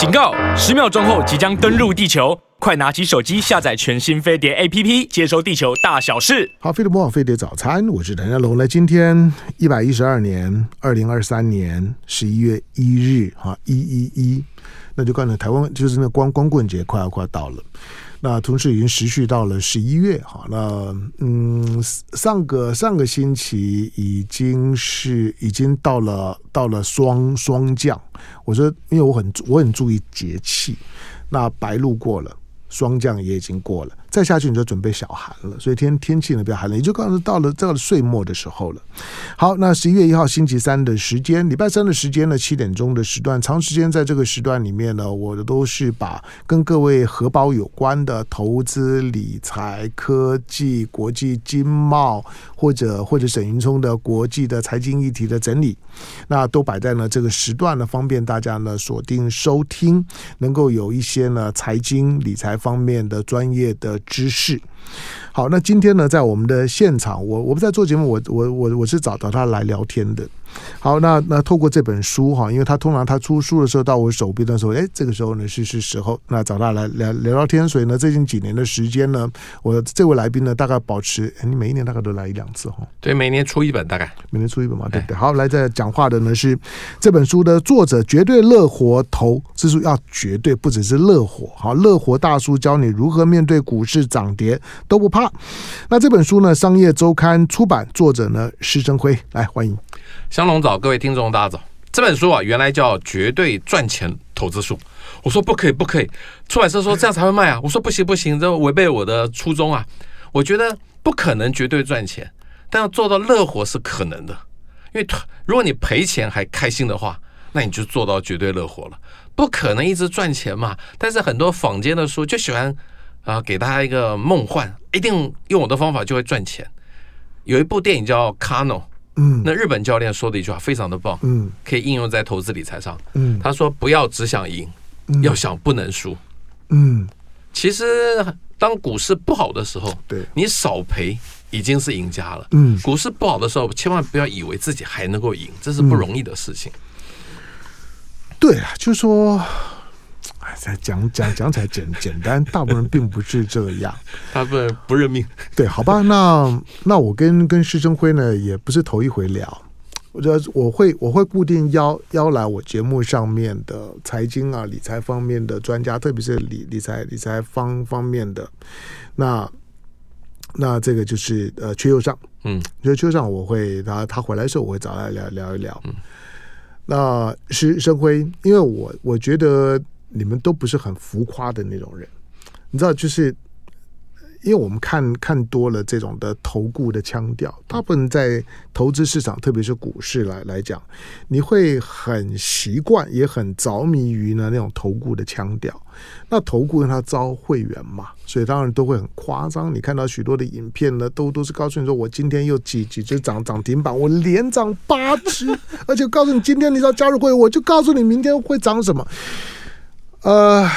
警告！十秒钟后即将登陆地球，快拿起手机下载全新飞碟 APP，接收地球大小事。好，飞碟播报，飞碟早餐，我是谭家龙。那，今天一百一十二年二零二三年十一月一日，哈，一一一，那就刚才台湾就是那光光棍节快要快到了。那同时已经持续到了十一月，哈，那嗯，上个上个星期已经是已经到了到了霜霜降，我说因为我很我很注意节气，那白露过了，霜降也已经过了。再下去你就准备小寒了，所以天天气呢比较寒冷，也就刚刚到了这个岁末的时候了。好，那十一月一号星期三的时间，礼拜三的时间呢，七点钟的时段，长时间在这个时段里面呢，我都是把跟各位荷包有关的投资理财、科技、国际经贸或者或者沈云聪的国际的财经议题的整理，那都摆在呢这个时段呢，方便大家呢锁定收听，能够有一些呢财经理财方面的专业的。知识。好，那今天呢，在我们的现场，我我不在做节目，我我我我是找到他来聊天的。好，那那透过这本书哈，因为他通常他出书的时候到我手边的时候，哎，这个时候呢是是时候，那找他来聊聊聊天。所以呢，最近几年的时间呢，我这位来宾呢，大概保持，你每一年大概都来一两次哈。对，每年出一本，大概每年出一本嘛，对不对？好，来在讲话的呢是这本书的作者，绝对乐活投资书要绝对不只是乐活，好，乐活大叔教你如何面对股市涨跌都不怕。那这本书呢，商业周刊出版，作者呢施正辉，来欢迎。香龙早，各位听众大家早。这本书啊，原来叫《绝对赚钱投资书》，我说不可以，不可以。出版社说这样才会卖啊，我说不行不行，这违背我的初衷啊。我觉得不可能绝对赚钱，但要做到乐活是可能的。因为如果你赔钱还开心的话，那你就做到绝对乐活了。不可能一直赚钱嘛。但是很多坊间的书就喜欢。啊，给大家一个梦幻，一定用我的方法就会赚钱。有一部电影叫《Kano》，嗯，那日本教练说的一句话非常的棒，嗯，可以应用在投资理财上，嗯，他说不要只想赢，嗯，要想不能输，嗯，其实当股市不好的时候，对，你少赔已经是赢家了，嗯，股市不好的时候，千万不要以为自己还能够赢，这是不容易的事情。对啊，就说。讲讲讲起来简 简单，大部分人并不是这样，大部分不认命。对，好吧，那那我跟跟施生辉呢，也不是头一回聊。我觉得我会我会固定邀邀来我节目上面的财经啊、理财方面的专家，特别是理理财理财方方面的。那那这个就是呃，阙又上，嗯，就阙又上，我会他他回来的时候，我会找他聊聊一聊。嗯，那施生辉，因为我我觉得。你们都不是很浮夸的那种人，你知道，就是因为我们看看多了这种的投顾的腔调，大部分在投资市场，特别是股市来来讲，你会很习惯，也很着迷于呢那种投顾的腔调。那投顾让他招会员嘛，所以当然都会很夸张。你看到许多的影片呢，都都是告诉你说，我今天又几几只涨涨停板，我连涨八只，而且告诉你今天你要加入会员，我就告诉你明天会涨什么。呃，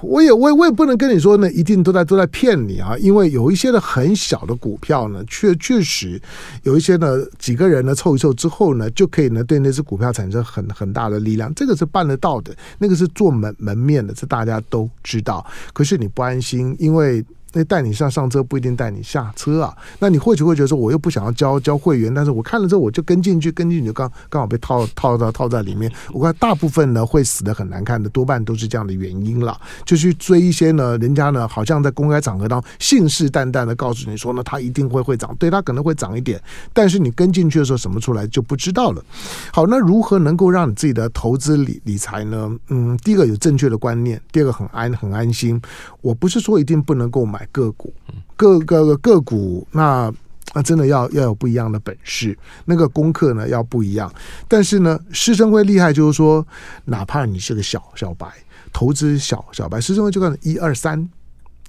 我也我也我也不能跟你说呢，一定都在都在骗你啊，因为有一些的很小的股票呢，确确实有一些呢几个人呢凑一凑之后呢，就可以呢对那只股票产生很很大的力量，这个是办得到的，那个是做门门面的，这大家都知道。可是你不安心，因为。那带你上上车不一定带你下车啊，那你或许会觉得说，我又不想要交交会员，但是我看了之后我就跟进去，跟进去就刚刚好被套套到套在里面。我看大部分呢会死的很难看的，多半都是这样的原因了，就去追一些呢，人家呢好像在公开场合当信誓旦旦的告诉你说呢，它一定会会涨，对，它可能会涨一点，但是你跟进去的时候什么出来就不知道了。好，那如何能够让你自己的投资理理财呢？嗯，第一个有正确的观念，第二个很安很安心。我不是说一定不能够买。个股，各个个个股，那那真的要要有不一样的本事，那个功课呢要不一样。但是呢，师生会厉害，就是说，哪怕你是个小小白，投资小小白，师生会就看一二三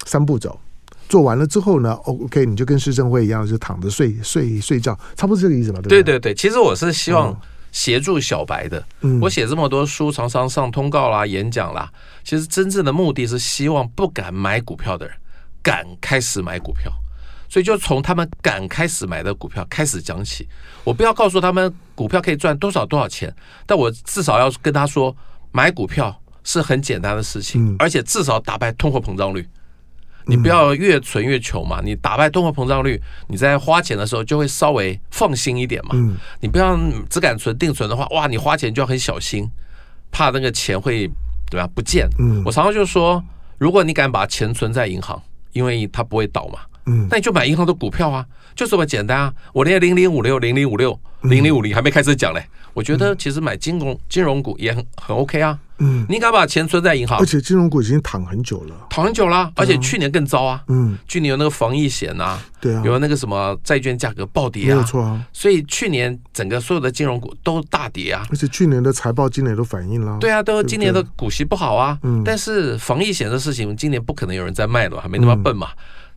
三步走，做完了之后呢，OK，你就跟师生会一样，就躺着睡睡睡觉，差不多这个意思吧？对对对，其实我是希望协助小白的。嗯，我写这么多书，常常上通告啦、演讲啦，其实真正的目的是希望不敢买股票的人。敢开始买股票，所以就从他们敢开始买的股票开始讲起。我不要告诉他们股票可以赚多少多少钱，但我至少要跟他说，买股票是很简单的事情，嗯而且至少打败通货膨胀率。你不要越存越穷嘛，你打败通货膨胀率，你在花钱的时候就会稍微放心一点嘛。嗯你不要只敢存定存的话，哇，你花钱就要很小心，怕那个钱会对吧不见。嗯我常常就说，如果你敢把钱存在银行，因为它不会倒嘛，嗯那你就买银行的股票啊，就这么简单啊。我连零零五六、零零五六、零零五零还没开始讲嘞，我觉得其实买金融金融股也很很 OK 啊。嗯，你敢把钱存在银行而，且金融股已经躺很久了。躺很久了，而且去年更糟啊。嗯，去年有那个防疫险呐，对啊，有那个什么债券价格暴跌啊，有错啊。所以去年整个所有的金融股都大跌啊。而且去年的财报今年都反映了。对啊，都今年的股息不好啊。嗯但是防疫险的事情，今年不可能有人在卖了，还没那么笨嘛。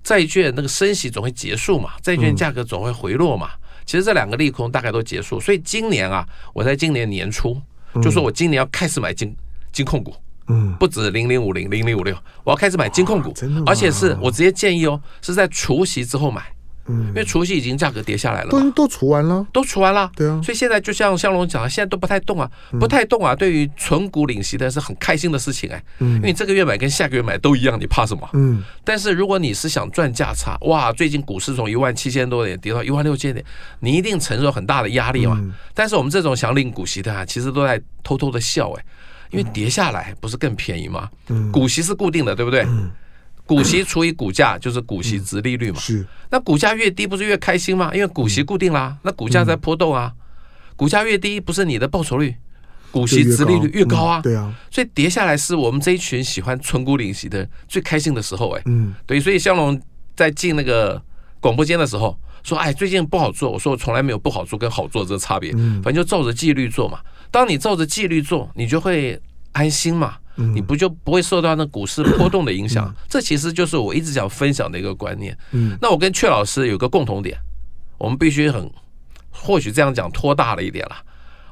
债券那个升息总会结束嘛，债券价格总会回落嘛。其实这两个利空大概都结束，所以今年啊，我在今年年初就说我今年要开始买金金控股。嗯，不止零零五零零零五六，我要开始买金控股而且是我直接建议哦，是在除夕之后买，嗯因为除夕已经价格跌下来了，都都除完了。都除完了。对啊所以现在就像香龙讲的，现在都不太动啊，不太动啊。对于存股领息的是很开心的事情哎，因为你这个月买跟下个月买都一样，你怕什么？嗯但是如果你是想赚价差，哇，最近股市从一万七千多点跌到一万六千点，你一定承受很大的压力嘛。但是我们这种想领股息的啊，其实都在偷偷的笑哎，因为跌下来不是更便宜吗？股息是固定的，对不对？股息除以股价就是股息值利率嘛。是那股价越低不是越开心吗？因为股息固定啦，那股价在波动啊，股价越低不是你的报酬率、股息值利率越高啊嗯。对啊，所以跌下来是我们这一群喜欢存股领息的人最开心的时候哎。嗯对，所以香龙在进那个广播间的时候说：“哎，最近不好做。”我说：“我从来没有不好做跟好做这个差别，反正就照着纪律做嘛。当你照着纪律做，你就会安心嘛，你不就不会受到那股市波动的影响。这其实就是我一直想分享的一个观念。嗯那我跟阙老师有个共同点，我们必须很，或许这样讲拖大了一点了。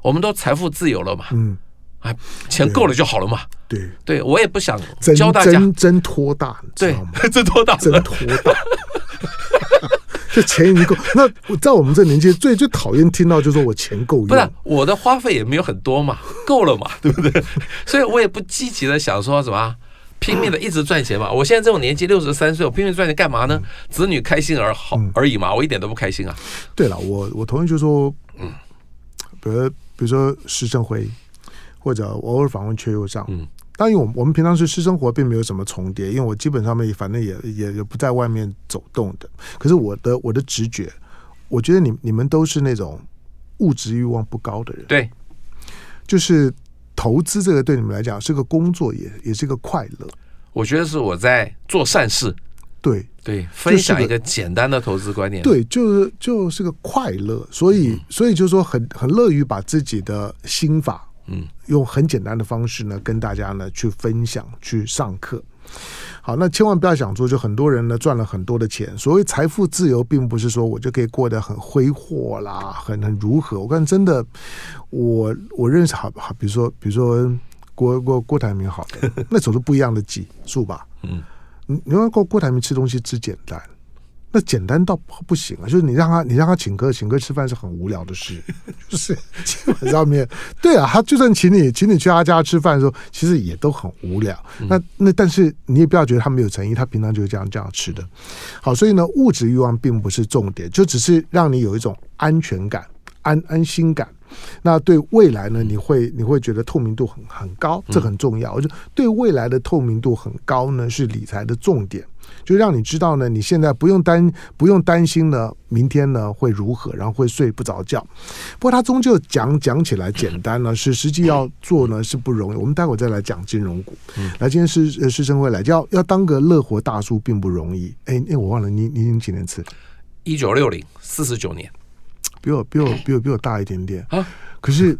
我们都财富自由了嘛，嗯，哎，钱够了就好了嘛。对，对我也不想教大家，真真拖大，对真拖？，大？真拖大。这钱已经够，那我在我们这年纪最最讨厌听到就是说我钱够用，不是我的花费也没有很多嘛，够了嘛，对不对？所以我也不积极的想说什么拼命的一直赚钱嘛。我现在这种年纪六十三岁，我拼命赚钱干嘛呢？子女开心而好而已嘛，我一点都不开心啊。对了，我我同意，就是说，嗯，比如比如说施升辉，或者我偶尔访问阙又上，嗯，当然我我们平常是私生活并没有什么重叠，因为我基本上面反正也也也不在外面走动的。可是我的我的直觉，我觉得你你们都是那种物质欲望不高的人，对，就是投资这个对你们来讲是个工作也，也也是个快乐。我觉得是我在做善事，对对，分享一个简单的投资观念。对，就是就是个快乐，所以所以就是说很很乐于把自己的心法，嗯，用很简单的方式呢跟大家呢去分享去上课。好，那千万不要想说，就很多人呢赚了很多的钱。所谓财富自由，并不是说我就可以过得很挥霍啦，很很如何。我看真的，我我认识好好，比如说比如说郭郭郭台铭，好的，那总是不一样的级数吧。嗯，你你看郭郭台铭吃东西吃简单，那简单到不不行啊！就是你让他你让他请客请客吃饭是很无聊的事，就是基本上面对啊，他就算请你请你去他家吃饭的时候，其实也都很无聊。那那但是你也不要觉得他没有诚意，他平常就是这样这样吃的。好，所以呢，物质欲望并不是重点，就只是让你有一种安全感、安安心感。那对未来呢，你会你会觉得透明度很很高，这很重要。我就对未来的透明度很高呢，是理财的重点，就让你知道呢，你现在不用担不用担心呢，明天呢会如何，然后会睡不着觉。不过它终究讲讲起来简单呢，是实际要做呢是不容易。我们待会再来讲金融股。来，今天是呃施升辉来，要要当个乐活大叔并不容易。哎哎，我忘了你你已经几年次？一九六零，四十九年比我比我比我比我大一点点啊。可是，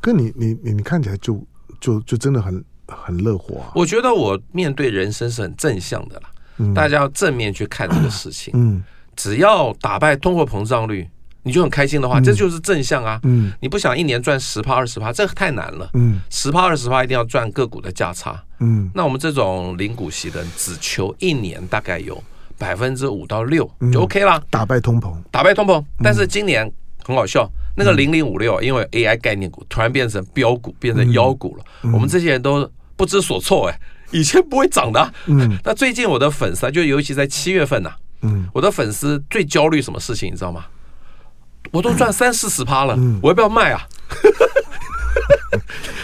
跟你你你你看起来就就就真的很很乐活啊。我觉得我面对人生是很正向的啦，大家要正面去看这个事情。嗯只要打败通货膨胀率，你就很开心的话，这就是正向啊。嗯你不想一年赚十趴二十趴，这太难了。嗯十趴二十趴一定要赚个股的价差。嗯那我们这种零股息的，只求一年大概有百分之五到六就 OK 啦，打败通膨。打败通膨。但是今年很好笑，那个零零五六因为 AI 概念股突然变成标股，变成妖股了。我们这些人都不知所措哎，以前不会涨的、啊。嗯，那最近我的粉丝啊，就尤其在七月份呐、啊，嗯，我的粉丝最焦虑什么事情，你知道吗？我都赚三四十趴了，嗯、我要不要卖啊？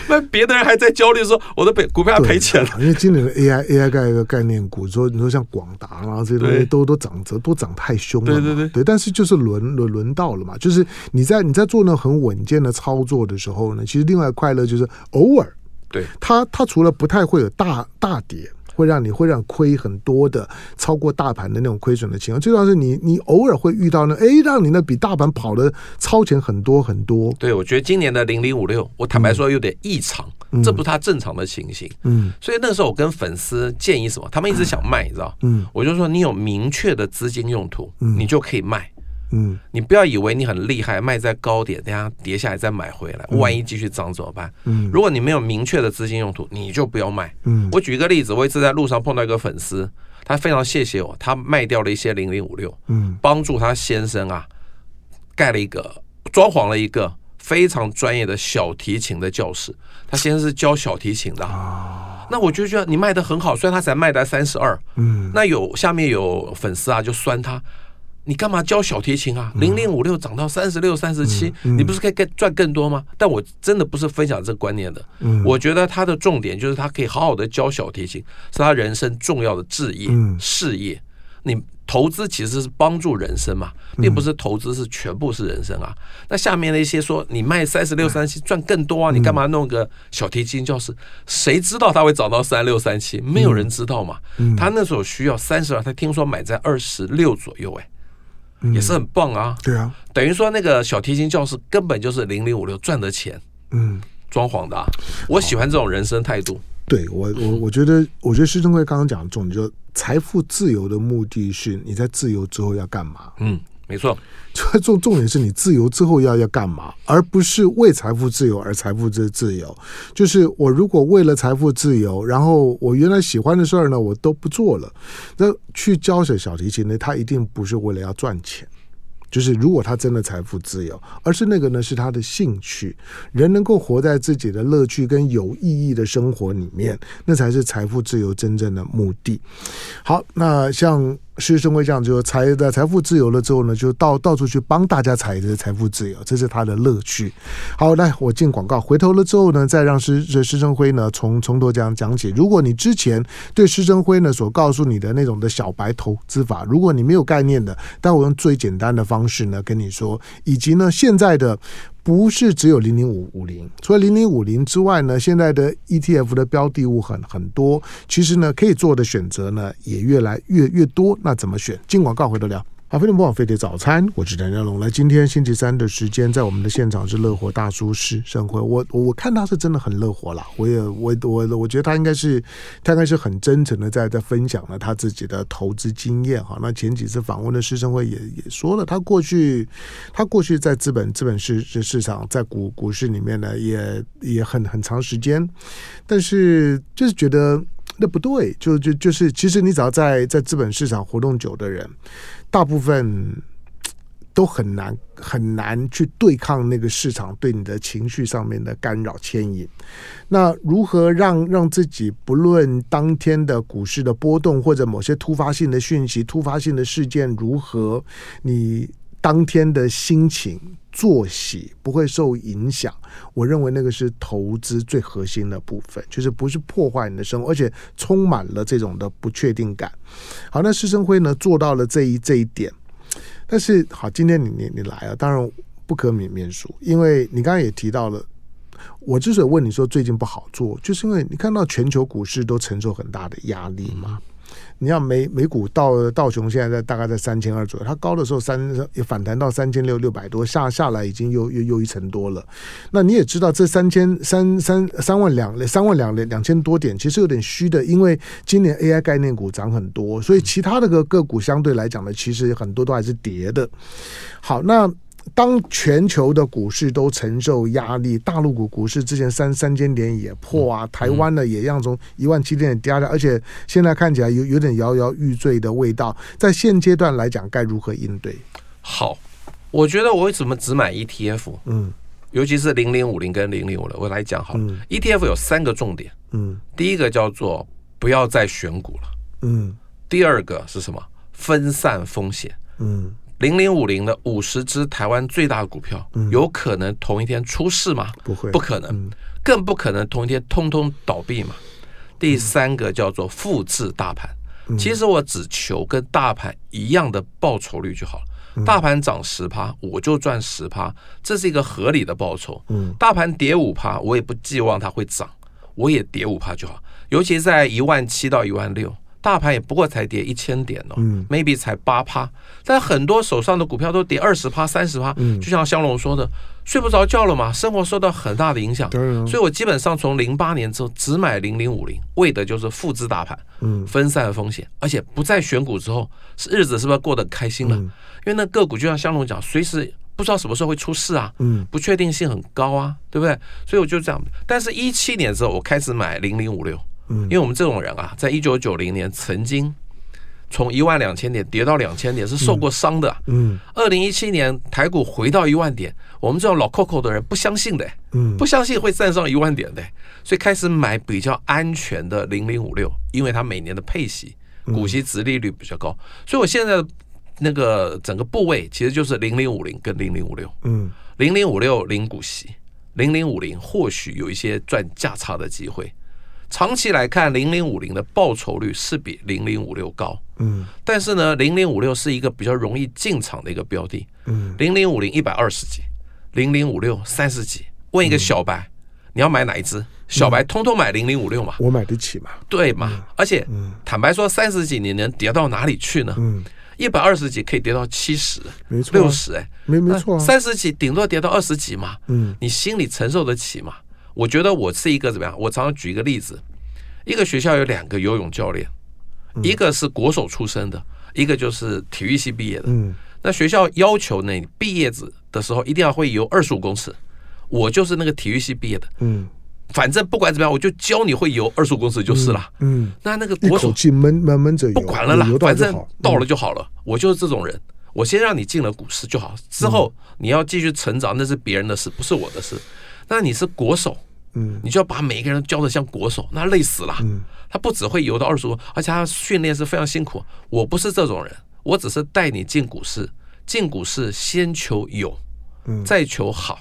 那别的人还在焦虑说我的赔股票要赔钱了，因为今年的 AI AI 概个概念股，说你说像广达啦这些东西都都涨着都涨太凶了，对对对，对，但是就是轮轮轮到了嘛，就是你在你在做那很稳健的操作的时候呢，其实另外快乐就是偶尔，对。它它除了不太会有大大跌。会让你会让亏很多的，超过大盘的那种亏损的情况。最重要是你你偶尔会遇到呢，哎，让你呢比大盘跑的超前很多很多。对，我觉得今年的零零五六，我坦白说有点异常，嗯、这不是它正常的情形。嗯，所以那时候我跟粉丝建议什么，他们一直想卖，你知道？嗯，我就说你有明确的资金用途，嗯，你就可以卖。嗯，你不要以为你很厉害，卖在高点，等下跌下来再买回来，万一继续涨怎么办？嗯，如果你没有明确的资金用途，你就不要卖。嗯，我举一个例子，我一次在路上碰到一个粉丝，他非常谢谢我，他卖掉了一些零零五六，嗯，帮助他先生啊盖了一个装潢了一个非常专业的小提琴的教室，他先生是教小提琴的。啊，那我就觉得你卖的很好，虽然他才卖到三十二，嗯，那有下面有粉丝啊就酸他。你干嘛教小提琴啊？零零五六涨到三十六、三十七，你不是可以更赚更多吗？但我真的不是分享这个观念的。我觉得他的重点就是他可以好好的教小提琴，是他人生重要的置业、事业。你投资其实是帮助人生嘛，并不是投资是全部是人生啊。那下面的一些说你卖三十六、三十七赚更多啊，你干嘛弄个小提琴教室？谁知道他会涨到三六、三七？没有人知道嘛。他那时候需要三十二，他听说买在二十六左右，哎。也是很棒啊，对啊，等于说那个小提琴教室根本就是零零五六赚的钱，嗯，装潢的，我喜欢这种人生态度。对我，我我觉得，我觉得施正贵刚刚讲的重点，就财富自由的目的是你在自由之后要干嘛？嗯。没错，重重点是你自由之后要要干嘛，而不是为财富自由而财富自自由。就是我如果为了财富自由，然后我原来喜欢的事儿呢，我都不做了，那去教学小提琴呢，他一定不是为了要赚钱。就是如果他真的财富自由，而是那个呢是他的兴趣，人能够活在自己的乐趣跟有意义的生活里面，那才是财富自由真正的目的。好，那像。施生辉这样，就财的财富自由了之后呢，就到到处去帮大家财的财富自由，这是他的乐趣。好，来我进广告，回头了之后呢，再让施施施升辉呢从从头讲讲起。如果你之前对施生辉呢所告诉你的那种的小白投资法，如果你没有概念的，但我用最简单的方式呢跟你说，以及呢现在的。不是只有零零五五零，除了零零五零之外呢，现在的 ETF 的标的物很很多，其实呢可以做的选择呢也越来越越多。那怎么选？进广告回头聊。好，飞碟播报飞碟早餐，我是陈家龙。来，今天星期三的时间，在我们的现场是乐活大叔施升辉。我我看他是真的很乐活了，我也我我我觉得他应该是他应该是很真诚的在在分享了他自己的投资经验哈。那前几次访问的施升辉也也说了，他过去他过去在资本资本市市场在股股市里面呢，也也很很长时间，但是就是觉得那不对，就就就是其实你只要在在资本市场活动久的人。大部分都很难很难去对抗那个市场对你的情绪上面的干扰牵引。那如何让让自己不论当天的股市的波动或者某些突发性的讯息、突发性的事件如何，你当天的心情、作息不会受影响？我认为那个是投资最核心的部分，就是不是破坏你的生活，而且充满了这种的不确定感。好，那施生辉呢做到了这一这一点，但是好，今天你你你来了，当然不可免免俗，因为你刚刚也提到了，我之所以问你说最近不好做，就是因为你看到全球股市都承受很大的压力嘛。你要美美股道道琼现在在大概在三千二左右，它高的时候三反弹到三千六六百多，下下来已经又又又一层多了。那你也知道，这三千三三三万两三万两两千多点，其实有点虚的，因为今年 AI 概念股涨很多，所以其他的个个股相对来讲呢，其实很多都还是跌的。好，那。当全球的股市都承受压力，大陆股股市之前三三千点也破啊，台湾呢也让从一万七千点跌下来，而且现在看起来有有点摇摇欲坠的味道。在现阶段来讲，该如何应对？好，我觉得我为什么只买 ETF？嗯，尤其是零零五零跟零零五零，我来讲好了。嗯 ETF 有三个重点，嗯第一个叫做不要再选股了，嗯第二个是什么？分散风险。嗯零零五零的五十只台湾最大的股票，有可能同一天出事吗？不会不可能嗯，更不可能同一天通通倒闭嘛。第三个叫做复制大盘，其实我只求跟大盘一样的报酬率就好了。大盘涨十趴，我就赚十趴，这是一个合理的报酬。嗯大盘跌五趴，我也不寄望它会涨，我也跌五趴就好。尤其在一万七到一万六，大盘也不过才跌一千点哦、嗯 m a y b e 才八趴，但很多手上的股票都跌二十趴、三十趴，嗯就像香龙说的，睡不着觉了嘛，生活受到很大的影响。所以我基本上从零八年之后只买零零五零，为的就是复制大盘，嗯分散风险，而且不再选股之后，是日子是不是过得开心了？嗯因为那个股就像香龙讲，随时不知道什么时候会出事啊，嗯不确定性很高啊，对不对？所以我就这样。但是，一七年之后，我开始买零零五六，嗯。因为我们这种人啊，在一九九零年曾经从一万两千点跌到两千点，是受过伤的啊。嗯。二零一七年台股回到一万点，我们这种老 Coco 的人不相信的，嗯。不相信会站上一万点的，所以开始买比较安全的零零五六，因为它每年的配息、股息、殖利率比较高，所以我现在那个整个部位其实就是零零五零跟零零五六，嗯。零零五六零股息，零零五零或许有一些赚价差的机会。长期来看，零零五零的报酬率是比零零五六高，嗯但是呢，零零五六是一个比较容易进场的一个标的。嗯零零五零一百二十几，零零五六三十几。问一个小白，你要买哪一只？小白通通买零零五六嘛，我买得起嘛？对嘛？而且坦白说，三十几你能跌到哪里去呢？嗯，一百二十几可以跌到七十、没错啊六十，哎，没没错啊。三十几顶多跌到二十几嘛。嗯你心里承受得起吗？我觉得我是一个怎么样？我常常举一个例子，一个学校有两个游泳教练，一个是国手出身的，一个就是体育系毕业的。嗯那学校要求呢，你毕业子的时候一定要会游二十五公尺。我就是那个体育系毕业的，嗯反正不管怎么样，我就教你会游二十五公尺就是了。嗯，那那个一国手口气闷闷闷着，不管了啦反正。到了就好了。我就是这种人，我先让你进了股市就好，之后你要继续成长，那是别人的事，不是我的事。那你是国手，嗯你就要把每一个人教的像国手，那累死了。嗯他不只会游到二十五，而且他训练是非常辛苦。我不是这种人，我只是带你进股市，进股市先求有，嗯再求好。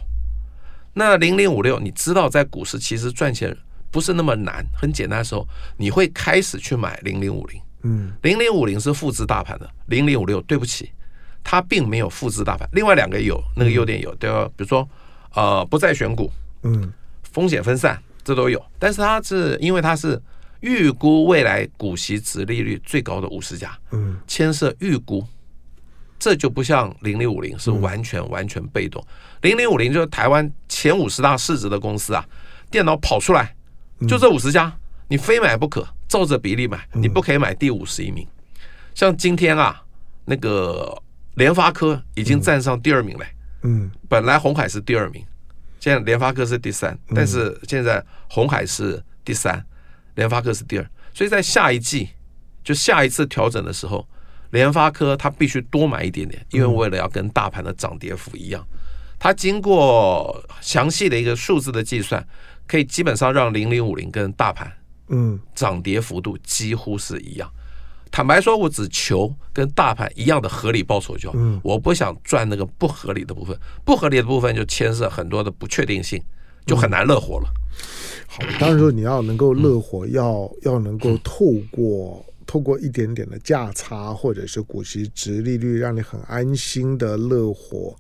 那零零五六，你知道在股市其实赚钱不是那么难，很简单的时候，你会开始去买零零五零。嗯零零五零是复制大盘的，零零五六对不起，它并没有复制大盘。另外两个有那个优点有，对吧？比如说呃不再选股，嗯风险分散，这都有。但是它是因为它是预估未来股息殖利率最高的五十家，嗯牵涉预估，这就不像零零五零是完全完全被动。零零五零就是台湾前五十大市值的公司啊，电脑跑出来就这五十家，你非买不可，照着比例买，你不可以买第五十一名。像今天啊，那个联发科已经站上第二名了。嗯本来红海是第二名，现在联发科是第三，但是现在红海是第三，联发科是第二，所以在下一季就下一次调整的时候，联发科它必须多买一点点，因为为了要跟大盘的涨跌幅一样，它经过详细的一个数字的计算，可以基本上让零零五零跟大盘嗯涨跌幅度几乎是一样。坦白说，我只求跟大盘一样的合理报酬就好。嗯我不想赚那个不合理的部分，不合理的部分就牵涉很多的不确定性，就很难乐活了。好，当然说你要能够乐活，要要能够透过透过一点点的价差或者是股息殖利率，让你很安心的乐活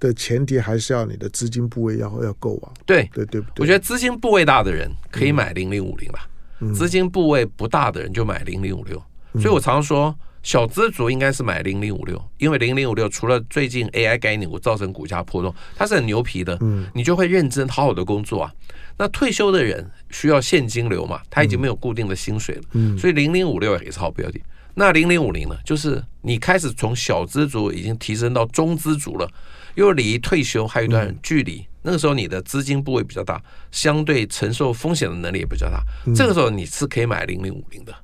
的前提，还是要你的资金部位要要够啊，对，对对？我觉得资金部位大的人可以买零零五零吧，资金部位不大的人就买零零五六。所以我常说，小资族应该是买零零五六，因为零零五六除了最近 AI 概念股造成股价波动，它是很牛皮的，你就会认真好好的工作啊。那退休的人需要现金流嘛，他已经没有固定的薪水了，所以零零五六也是好标的。那零零五零呢，就是你开始从小资族已经提升到中资族了，又离退休还有一段距离，那个时候你的资金部位比较大，相对承受风险的能力也比较大，这个时候你是可以买零零五零的。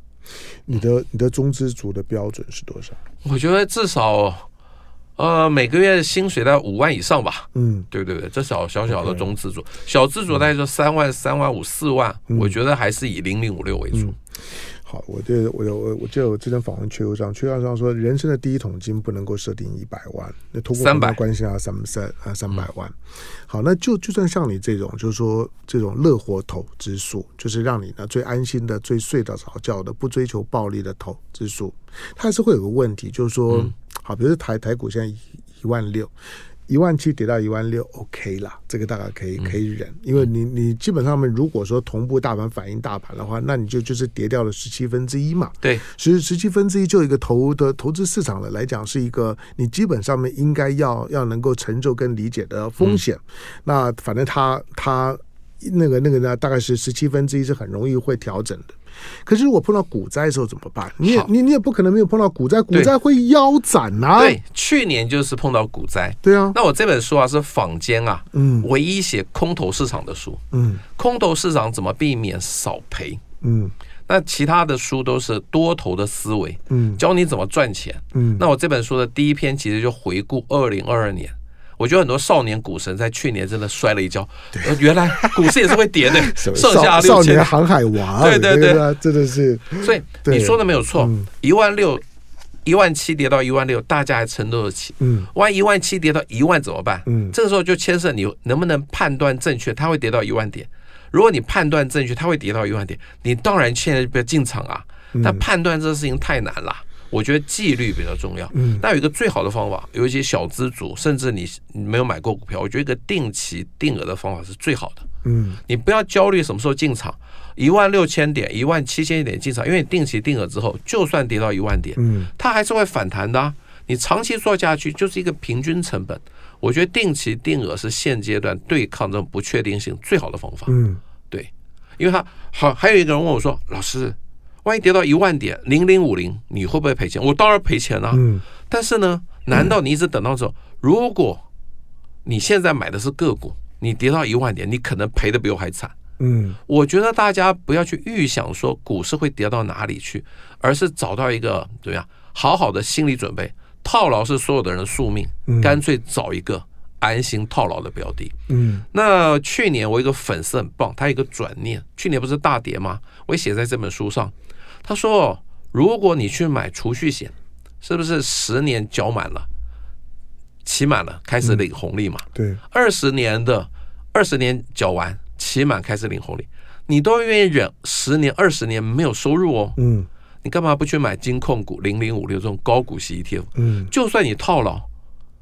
你的你的中资族的标准是多少？我觉得至少呃，每个月薪水在五万以上吧。嗯，对对对，这小小小的中资组，小资组大概就三万、三万五、四万，我觉得还是以零零五六为主。好，我觉得我我我就之前访问阙又上，阙又上说，人生的第一桶金不能够设定一百万，那通过关系啊，三三啊三百万。好，那就就算像你这种，就是说这种乐活投资术，就是让你呢最安心的、最睡得着觉的、不追求暴利的投资术，它还是会有个问题，就是说，嗯、好，比如说台台股现在一一万六。一万七跌到一万六，OK 啦，这个大概可以可以忍，因为你你基本上面如果说同步大盘反映大盘的话，那你就就是跌掉了十七分之一嘛。对，十十七分之一就一个投的投资市场的来讲，是一个你基本上面应该要要能够承受跟理解的风险。嗯、那反正它它那个那个呢，大概是十七分之一是很容易会调整的。可是如果碰到股灾的时候怎么办？你也你你也不可能没有碰到股灾，股灾会腰斩呐、啊。对，去年就是碰到股灾。对啊，那我这本书啊是坊间啊，嗯，唯一写空头市场的书。嗯，空头市场怎么避免少赔？嗯，那其他的书都是多头的思维，嗯，教你怎么赚钱。嗯，那我这本书的第一篇其实就回顾二零二二年。我觉得很多少年股神在去年真的摔了一跤，原来股市也是会跌的。剩下少年航海王，对对对，真的是。所以你说的没有错，一万六、一万七跌到一万六，大家还承受得起。嗯，万一一万七跌到一万怎么办？嗯，这个时候就牵涉你能不能判断正确，它会跌到一万点。如果你判断正确，它会跌到一万点，你当然现在不要进场啊。但判断这个事情太难了。我觉得纪律比较重要。嗯，那有一个最好的方法，有一些小资族，甚至你没有买过股票，我觉得一个定期定额的方法是最好的。嗯，你不要焦虑什么时候进场，一万六千点、一万七千点进场，因为你定期定额之后，就算跌到一万点，嗯，它还是会反弹的啊。你长期做下去就是一个平均成本。我觉得定期定额是现阶段对抗这种不确定性最好的方法。嗯，对，因为他好，还有一个人问我说：“老师。”万一跌到一万点零零五零，你会不会赔钱？我当然赔钱了。嗯，但是呢，难道你一直等到这？如果你现在买的是个股，你跌到一万点，你可能赔的比我还惨。嗯，我觉得大家不要去预想说股市会跌到哪里去，而是找到一个怎么样好好的心理准备。套牢是所有的人的宿命，干脆找一个安心套牢的标的。嗯，那去年我一个粉丝很棒，他有一个转念，去年不是大跌吗？我也写在这本书上。他说：“如果你去买储蓄险，是不是十年缴满了，期满了开始领红利嘛？嗯、对，二十年的二十年缴完期满开始领红利，你都愿意忍十年二十年没有收入哦？嗯，你干嘛不去买金控股零零五六这种高股息 ETF？嗯，就算你套牢，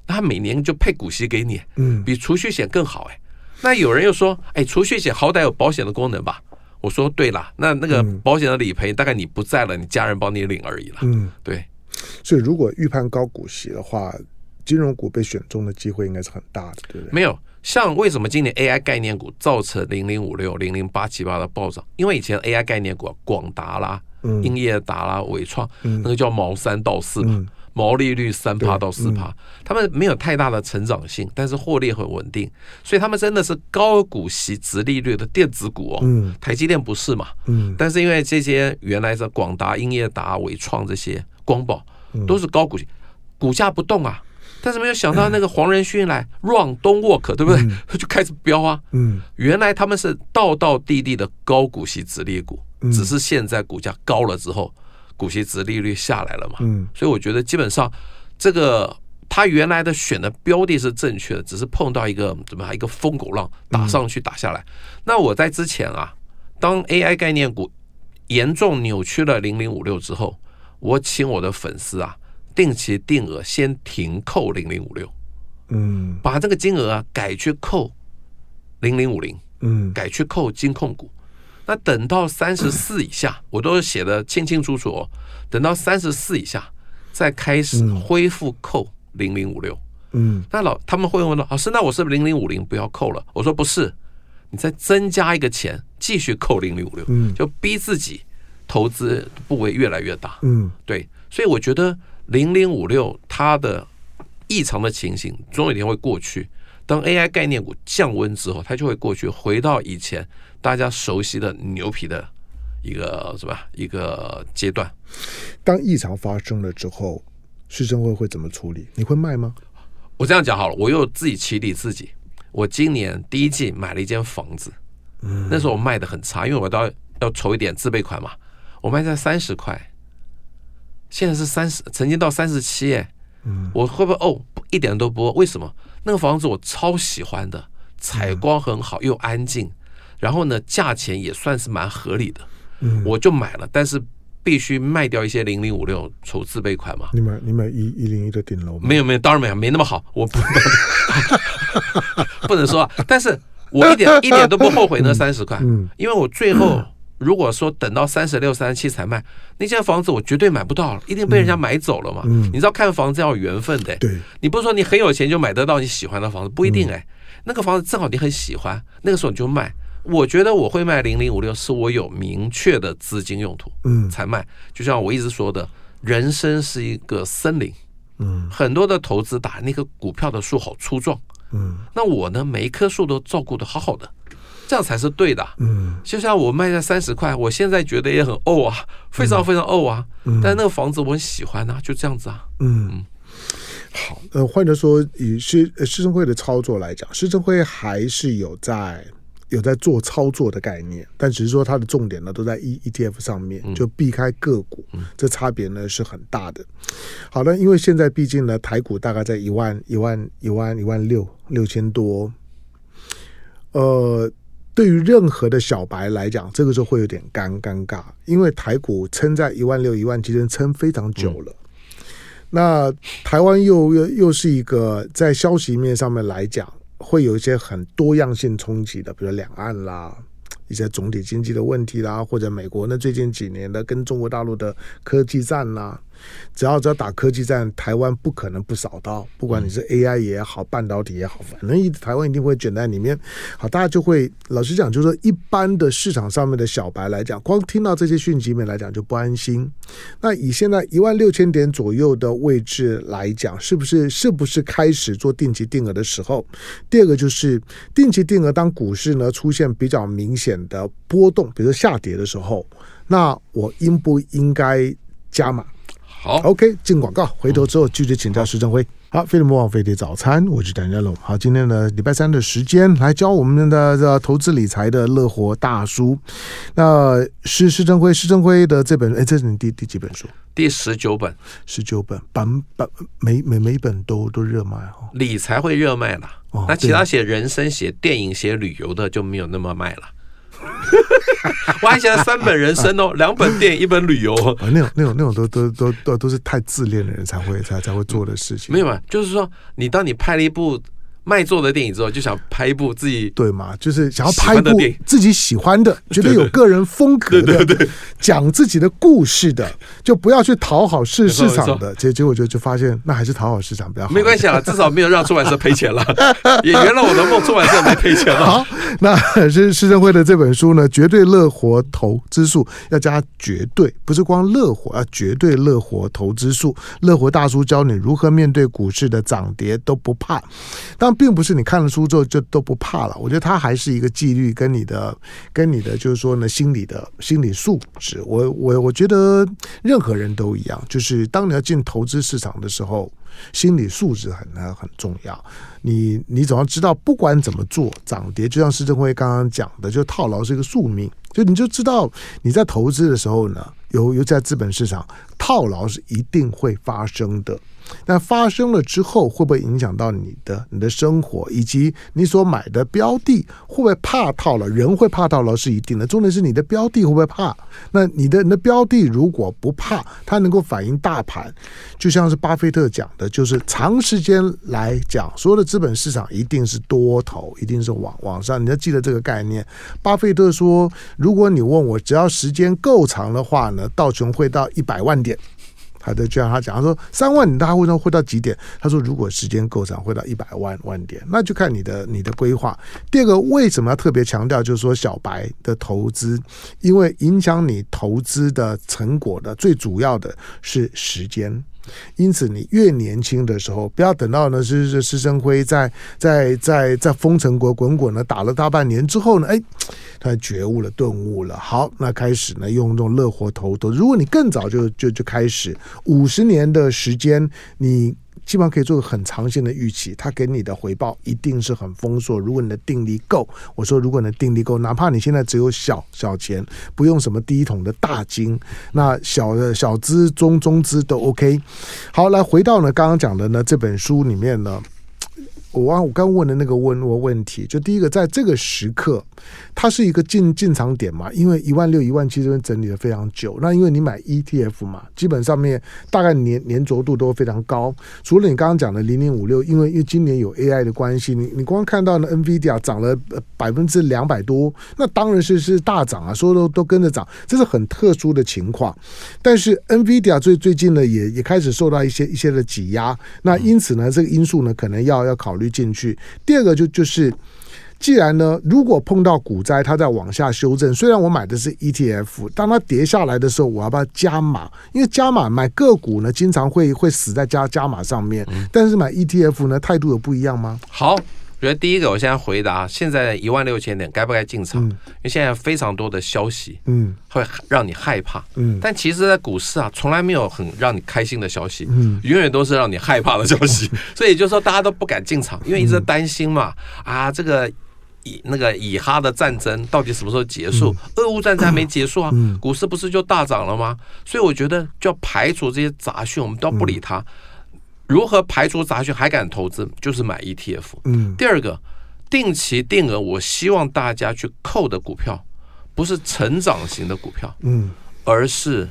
那他每年就配股息给你，嗯，比储蓄险更好哎。那有人又说，哎，储蓄险好歹有保险的功能吧？”我说对了，那那个保险的理赔，大概你不在了，你家人帮你领而已了。嗯，对。所以如果预判高股息的话，金融股被选中的机会应该是很大的，对不对？没有，像为什么今年 AI 概念股造成零零五六、零零八七八的暴涨？因为以前 AI 概念股啊，广达啦、英业达啦、伟创，那个叫毛三到四嘛。嗯毛利率三趴到四趴，他们没有太大的成长性，但是获利很稳定，所以他们真的是高股息、直利率的电子股哦。嗯，台积电不是嘛？嗯，但是因为这些原来的广达、英业达、伟创这些光宝都是高股息，股价不动啊，但是没有想到那个黄仁勋来 run don't work，对不对？就开始飙啊。嗯，原来他们是道道地地的高股息、直利股，只是现在股价高了之后。股息值利率下来了嘛？嗯，所以我觉得基本上这个他原来的选的标的是正确的，只是碰到一个怎么样一个疯狗浪打上去打下来。那我在之前啊，当 AI 概念股严重扭曲了零零五六之后，我请我的粉丝啊定期定额先停扣零零五六，嗯，把这个金额啊改去扣零零五零，嗯，改去扣金控股。那等到三十四以下，我都写的清清楚楚哦。等到三十四以下，再开始恢复扣零零五六。嗯，那老他们会问了，老师，那我是不是零零五零不要扣了？我说不是，你再增加一个钱，继续扣零零五六。嗯，就逼自己投资部位越来越大。嗯，对，所以我觉得零零五六它的异常的情形，总有一天会过去。当 AI 概念股降温之后，它就会过去，回到以前大家熟悉的牛皮的一个什么一个阶段。当异常发生了之后，市政会会怎么处理？你会卖吗？我这样讲好了，我又自己起底自己。我今年第一季买了一间房子，嗯，那时候我卖的很差，因为我都要要筹一点自备款嘛。我卖在三十块，现在是三十，曾经到三十七，哎，嗯，我会不会哦？一点都不，为什么？那个房子我超喜欢的，采光很好，又安静，然后呢，价钱也算是蛮合理的，嗯，我就买了，但是。必须卖掉一些零零五六筹自备款嘛？你买你买一一零一的顶楼？没有没有，当然没有，没那么好。我不 不能说，但是我一点一点都不后悔那三十块，嗯，因为我最后如果说等到三十六、三十七才卖，那间房子我绝对买不到了，一定被人家买走了嘛。嗯，你知道看房子要有缘分的，对，你不是说你很有钱就买得到你喜欢的房子，不一定哎。那个房子正好你很喜欢，那个时候你就卖。我觉得我会卖零零五六，是我有明确的资金用途，嗯，才卖。就像我一直说的，人生是一个森林，嗯，很多的投资打那个股票的树好粗壮，嗯，那我呢，每一棵树都照顾的好好的，这样才是对的，嗯。就像我卖在三十块，我现在觉得也很哦啊，非常非常哦啊，嗯，但是那个房子我很喜欢啊，就这样子啊，嗯。嗯好，呃，换句说，以施施政会的操作来讲，施政会还是有在。有在做操作的概念，但只是说它的重点呢都在 E ETF 上面，就避开个股，这差别呢是很大的。好了，因为现在毕竟呢台股大概在一万一万一万一万六六千多，呃，对于任何的小白来讲，这个时候会有点尴尴尬，因为台股撑在一万六一万七，撑非常久了。那台湾又又又是一个在消息面上面来讲。会有一些很多样性冲击的，比如两岸啦，一些总体经济的问题啦，或者美国呢最近几年的跟中国大陆的科技战啦。只要只要打科技战，台湾不可能不扫到。不管你是 AI 也好，半导体也好，反正一台湾一定会卷在里面。好，大家就会老实讲，就是说一般的市场上面的小白来讲，光听到这些讯息面来讲就不安心。那以现在一万六千点左右的位置来讲，是不是是不是开始做定期定额的时候？第二个就是定期定额，当股市呢出现比较明显的波动，比如说下跌的时候，那我应不应该加码？好，OK，进广告，回头之后继续请教施正辉。好，飞碟魔王飞碟早餐，我是谭家龙。好，今天呢礼拜三的时间来教我们的这投资理财的乐活大叔，那是施正辉，施正辉的这本，哎，这是你第第几本书？第十九本，十九本，版本每每每一本都都热卖哦。理财会热卖了，哦、那其他写人生、写电影、写旅游的就没有那么卖了。我还写了三本人生哦，两本电影，一本旅游。啊，那种那种那种都都都都都是太自恋的人才会才才会做的事情。没有嘛，就是说你当你拍了一部。卖座的电影之后，就想拍一部自己对嘛，就是想要拍一部自己喜欢的，觉得有个人风格的，讲自己的故事的，就不要去讨好市市场的。结结果就就发现，那还是讨好市场比较好。没关系啊，至少没有让出版社赔钱了，也圆了我的梦，出版社没赔钱了。好，那是施升辉的这本书呢，绝对乐活投资术要加绝对，不是光乐活，啊绝对乐活投资术。乐活大叔教你如何面对股市的涨跌都不怕。当并不是你看了书之后就都不怕了，我觉得它还是一个纪律跟你的跟你的就是说呢心理的心理素质。我我我觉得任何人都一样，就是当你要进投资市场的时候，心理素质很很重要。你你总要知道，不管怎么做涨跌，就像施正辉刚刚讲的，就套牢是一个宿命。就你就知道你在投资的时候呢，尤尤其在资本市场，套牢是一定会发生的。那发生了之后，会不会影响到你的你的生活，以及你所买的标的会不会怕套了？人会怕套牢是一定的，重点是你的标的会不会怕？那你的你的标的如果不怕，它能够反映大盘，就像是巴菲特讲的，就是长时间来讲，所有的资本市场一定是多头，一定是往往上。你要记得这个概念。巴菲特说，如果你问我，只要时间够长的话呢，道琼会到一百万点。好的，就像他讲，他说三万，你大概会到会到几点？他说如果时间够长，会到一百万万点，那就看你的你的规划。第二个，为什么要特别强调？就是说小白的投资，因为影响你投资的成果的最主要的是时间。因此，你越年轻的时候，不要等到呢是是施升辉在在在在风尘国滚滚呢打了大半年之后呢，哎，他觉悟了、顿悟了。好，那开始呢用这种乐活头头。如果你更早就就就开始五十年的时间，你。基本上可以做个很长线的预期，它给你的回报一定是很丰硕。如果你的定力够，我说如果你的定力够，哪怕你现在只有小小钱，不用什么第一桶的大金，那小的小资、中中资都 OK。好，来回到呢刚刚讲的呢这本书里面呢。我刚我刚问的那个问问问题，就第一个，在这个时刻，它是一个进进场点嘛？因为一万六、一万七这边整理的非常久。那因为你买 ETF 嘛，基本上面大概年粘着度都非常高。除了你刚刚讲的零零五六，因为因为今年有 AI 的关系，你你光看到呢 NVIDIA 涨了百分之两百多，那当然是是大涨啊，所有都都跟着涨，这是很特殊的情况。但是 NVIDIA 最最近呢，也也开始受到一些一些的挤压。那因此呢，这个因素呢，可能要要考虑。进去。第二个就就是，既然呢，如果碰到股灾，它在往下修正，虽然我买的是 ETF，当它跌下来的时候，我要不要加码？因为加码买个股呢，经常会会死在加加码上面。但是买 ETF 呢，态度有不一样吗？好。我觉得第一个，我现在回答，现在一万六千点该不该进场？因为现在非常多的消息，嗯，会让你害怕，嗯，但其实，在股市啊，从来没有很让你开心的消息，嗯，永远都是让你害怕的消息。所以也就是说，大家都不敢进场，因为一直在担心嘛，啊，这个以那个以哈的战争到底什么时候结束？俄乌战争还没结束啊，股市不是就大涨了吗？所以我觉得，就要排除这些杂讯，我们都不理它。如何排除杂讯还敢投资？就是买 ETF。嗯，第二个，定期定额，我希望大家去扣的股票，不是成长型的股票，嗯，而是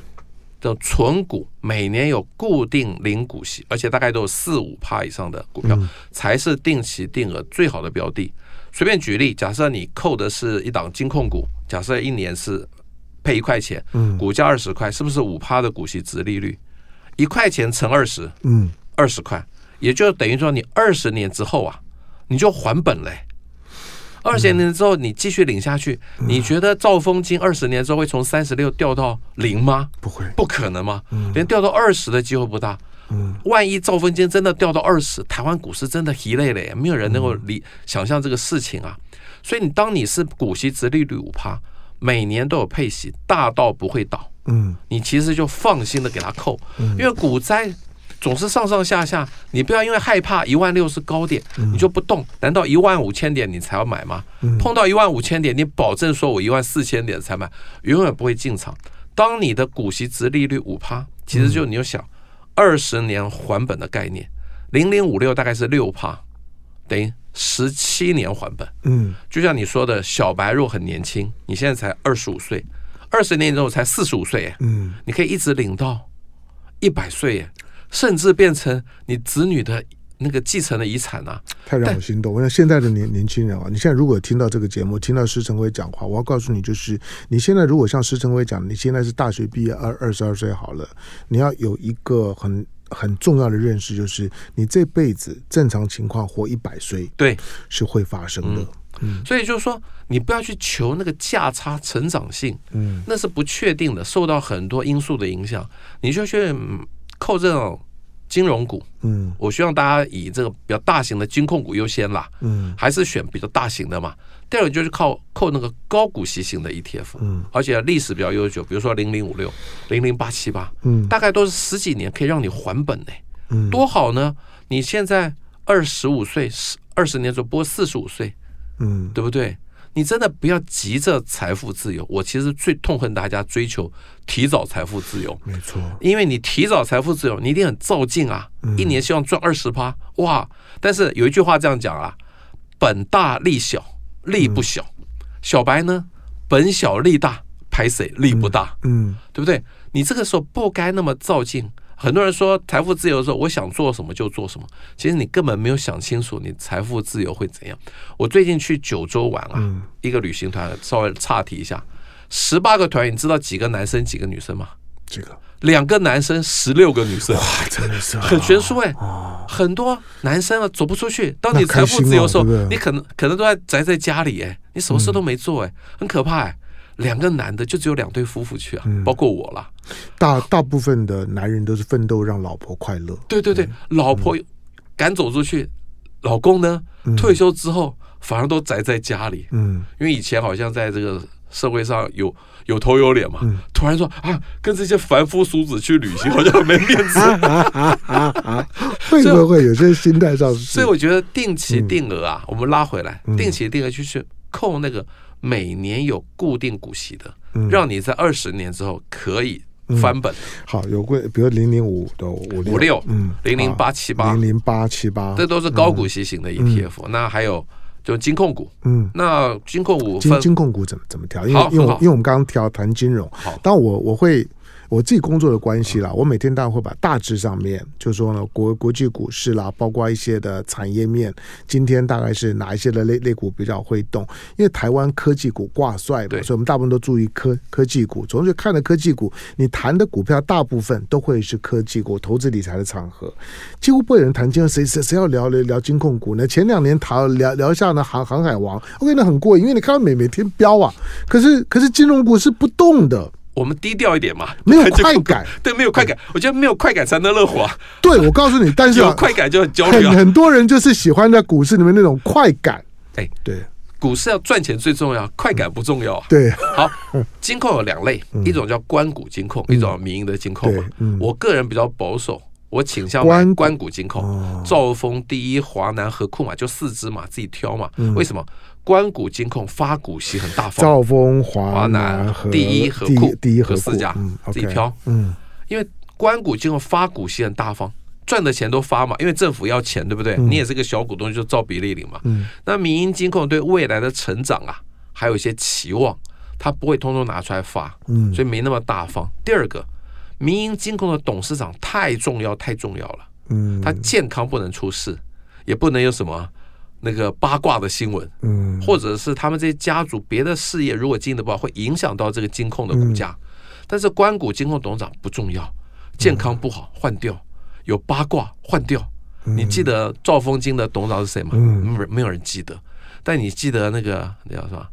的存股，每年有固定零股息，而且大概都有四五趴以上的股票，才是定期定额最好的标的。随便举例，假设你扣的是一档金控股，假设一年是配一块钱，嗯，股价二十块，是不是五趴的股息值利率？一块钱乘二十，嗯。二十块，也就等于说你二十年之后啊，你就还本嘞。二十年之后你继续领下去，你觉得兆丰金二十年之后会从三十六掉到零吗？不会，不可能吗？连掉到二十的机会不大。万一兆丰金真的掉到二十，台湾股市真的疲累了，没有人能够理想象这个事情啊。所以你当你是股息殖利率五趴，每年都有配息，大到不会倒。嗯，你其实就放心的给他扣，因为股灾。总是上上下下，你不要因为害怕一万六是高点，你就不动。难道一万五千点你才要买吗？碰到一万五千点，你保证说我一万四千点才买，永远不会进场。当你的股息值利率五趴，其实就你就想二十年还本的概念，零零五六大概是六趴，等于十七年还本。嗯，就像你说的小白肉很年轻，你现在才二十五岁，二十年之后才四十五岁，嗯，你可以一直领到一百岁，甚至变成你子女的那个继承的遗产啊！太让我心动。我想现在的年年轻人啊，你现在如果听到这个节目，听到施成辉讲话，我要告诉你，就是你现在如果像施成辉讲，你现在是大学毕业二二十二岁好了，你要有一个很很重要的认识，就是你这辈子正常情况活一百岁，对，是会发生的。嗯，所以就是说，你不要去求那个价差成长性，嗯，那是不确定的，受到很多因素的影响，你就去。扣这种金融股，嗯，我希望大家以这个比较大型的金控股优先啦，嗯，还是选比较大型的嘛。第二个就是靠扣那个高股息型的 ETF，嗯，而且历史比较悠久，比如说零零五六、零零八七八，嗯，大概都是十几年可以让你还本呢，嗯，多好呢！你现在二十五岁，十二十年之后不过四十五岁，嗯，对不对？你真的不要急着财富自由。我其实最痛恨大家追求提早财富自由。没错，因为你提早财富自由，你一定很照进啊，一年希望赚二十趴，哇！但是有一句话这样讲啊，本大利小，利不小。小白呢，本小利大，拍谁利不大？嗯，对不对？你这个时候不该那么照进。很多人说财富自由的时候，我想做什么就做什么。其实你根本没有想清楚，你财富自由会怎样。我最近去九州玩啊，一个旅行团，稍微岔题一下，十八个团员，你知道几个男生几个女生吗？这个两个男生十六个女生，哇，真的是很悬殊哎。很多男生啊走不出去。当你财富自由的时候，你可能可能都在宅在家里哎，你什么事都没做哎，很可怕哎。两个男的就只有两对夫妇去啊，包括我了。大大部分的男人都是奋斗让老婆快乐。对对对，老婆赶走出去，老公呢退休之后反而都宅在家里。嗯，因为以前好像在这个社会上有有头有脸嘛，突然说啊，跟这些凡夫俗子去旅行好像没面子。会不会有些心态上？所以我觉得定期定额啊，我们拉回来，定期定额就是扣那个每年有固定股息的。让你在二十年之后可以翻本。好，有贵，比如零零五的五六，五六，嗯，零零八七八，零零八七八，这都是高股息型的 ETF。那还有就金控股，嗯，那金控股金金控股怎么怎么调？因为因为因为我们刚刚调谈金融，好，但我我会。我自己工作的关系啦，我每天当然会把大致上面，就是说呢，国国际股市啦，包括一些的产业面，今天大概是哪一些的类类股比较会动？因为台湾科技股挂帅嘛，所以我们大部分都注意科科技股。总是看了科技股，你谈的股票大部分都会是科技股，投资理财的场合，几乎不会有人谈金融。谁谁谁要聊聊聊金控股呢？前两年谈聊聊一下呢航航海王，OK，那很过瘾，因为你看到每每天飙啊，可是可是金融股是不动的。我们低调一点嘛，没有快感，对，没有快感。我觉得没有快感才能乐活。对，我告诉你，但是有快感就很焦虑。很多人就是喜欢在股市里面那种快感。哎，对，股市要赚钱最重要，快感不重要。对，好，金控有两类，一种叫关股金控，一种民营的金控嘛。我个人比较保守，我倾向官官股金控，兆丰、第一、华南、和库嘛，就四只嘛，自己挑嘛。为什么？官股金控发股息很大方，兆丰、华南、第一、和库、第一和四家自己挑。嗯，因为关谷金控发股息很大方，赚的钱都发嘛，因为政府要钱，对不对？你也是个小股东，就照比例领嘛。嗯，那民营金控对未来的成长啊，还有一些期望，他不会通通拿出来发，嗯，所以没那么大方。第二个，民营金控的董事长太重要，太重要了，嗯，他健康不能出事，也不能有什么。那个八卦的新闻，嗯，或者是他们这些家族别的事业，如果经营的不好，会影响到这个金控的股价。嗯、但是关谷金控董事长不重要，健康不好换掉，有八卦换掉。嗯、你记得兆丰金的董事长是谁吗？嗯，没没有人记得。但你记得那个那叫什么？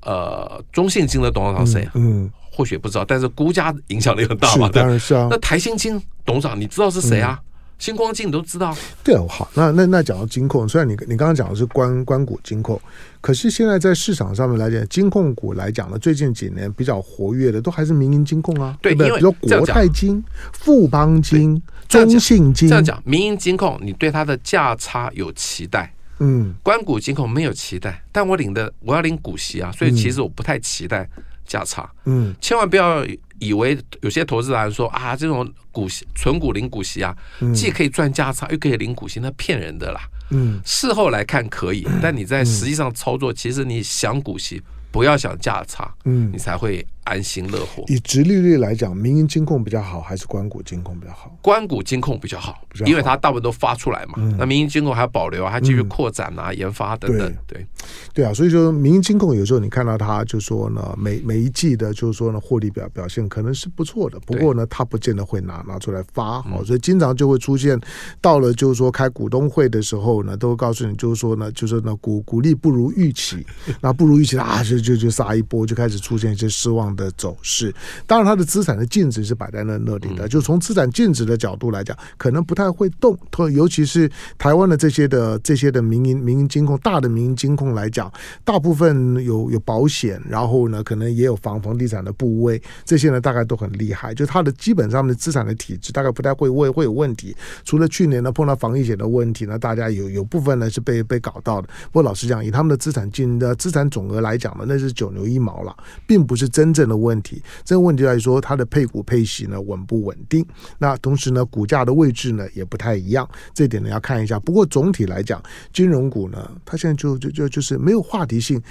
呃，中信金的董事长是谁？嗯，嗯或许不知道，但是估价影响力很大嘛。当然是啊。那台新金董事长你知道是谁啊？嗯新光金你都知道，对哦，好，那那那讲到金控，虽然你你刚刚讲的是关关谷金控，可是现在在市场上面来讲，金控股来讲呢，最近几年比较活跃的都还是民营金控啊，对，对不对？比如国泰金、富邦金、中信金，这样讲，民营金控你对它的价差有期待，嗯，关谷金控没有期待，但我领的我要领股息啊，所以其实我不太期待价差，嗯，千万不要。以为有些投资人说啊，这种股息纯股零股息啊，既可以赚价差，又可以零股息，那骗人的啦。嗯，事后来看可以，但你在实际上操作，其实你想股息，不要想价差，嗯，你才会。安心乐活。以直利率来讲，民营金控比较好，还是关谷金控比较好？关谷金控比较好，因为它大部分都发出来嘛。那民营金控还要保留啊，还继续扩展啊、研发等等。对对啊，所以说民营金控有时候你看到它，就说呢，每每一季的，就是说呢，获利表表现可能是不错的，不过呢，它不见得会拿拿出来发。好，所以经常就会出现，到了就是说开股东会的时候呢，都会告诉你，就是说呢，就是呢股股利不如预期，那不如预期啊，就就就杀一波，就开始出现一些失望的走势，当然它的资产的净值是摆在那那里的，就从资产净值的角度来讲，可能不太会动。特尤其是台湾的这些的这些的民营民营金控，大的民营金控来讲，大部分有有保险，然后呢，可能也有房房地产的部位，这些呢大概都很厉害。就它的基本上的资产的体质，大概不太会会会有问题。除了去年呢碰到防疫险的问题呢，大家有有部分呢是被被搞到的。不过老实讲，以他们的资产净的资产总额来讲呢，那是九牛一毛了，并不是真正这个问题。这个问题来说，它的配股配息呢稳不稳定？那同时呢，股价的位置呢也不太一样，这点呢要看一下。不过总体来讲，金融股呢，它现在就就就就是没有话题性。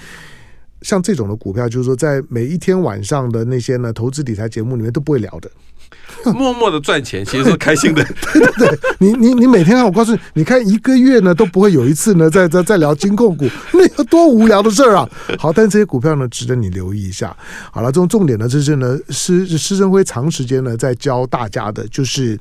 像这种的股票，就是说在每一天晚上的那些呢投资理财节目里面都不会聊的。默默的赚钱，其实是开心的。对 对对，你你你每天，我告诉你，你看一个月呢都不会有一次呢在在在聊金控股，那个多无聊的事儿啊！好，但这些股票呢值得你留意一下。好了，这种重点呢，就是呢施施正辉长时间呢在教大家的，就是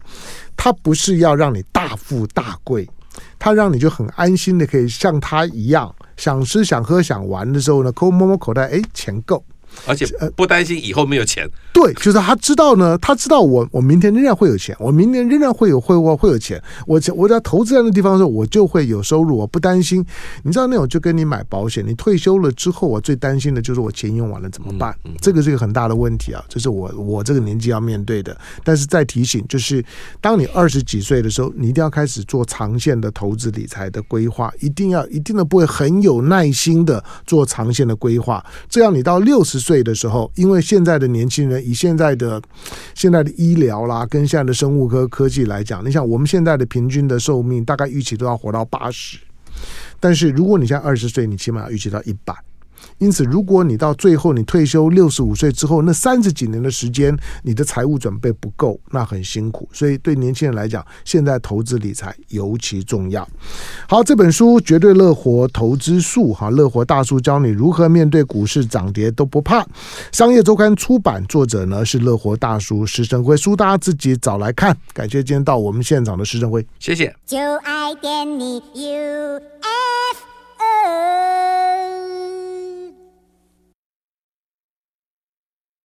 他不是要让你大富大贵，他让你就很安心的可以像他一样，想吃想喝想玩的时候呢，抠摸摸口袋，哎，钱够。而且不担心以后没有钱。对，就是他知道呢，他知道我我明天仍然会有钱，我明年仍然会有会我会有钱。我我在投资在那地方的时候，我就会有收入，我不担心。你知道那种就跟你买保险，你退休了之后，我最担心的就是我钱用完了怎么办？嗯嗯、这个是一个很大的问题啊，这是我我这个年纪要面对的。但是再提醒，就是当你二十几岁的时候，你一定要开始做长线的投资理财的规划，一定要一定的不会很有耐心的做长线的规划，这样你到六十岁的时候，因为现在的年轻人以现在的现在的医疗啦，跟现在的生物科科技来讲，你想我们现在的平均的寿命大概预期都要活到八十，但是如果你现在二十岁，你起码要预期到一百。因此，如果你到最后你退休六十五岁之后，那三十几年的时间，你的财务准备不够，那很辛苦。所以，对年轻人来讲，现在投资理财尤其重要。好，这本书《绝对乐活投资术》哈，乐活大叔教你如何面对股市涨跌都不怕。商业周刊出版，作者呢是乐活大叔施升辉，书大家自己找来看。感谢今天到我们现场的施升辉，谢谢。就爱点你 UFO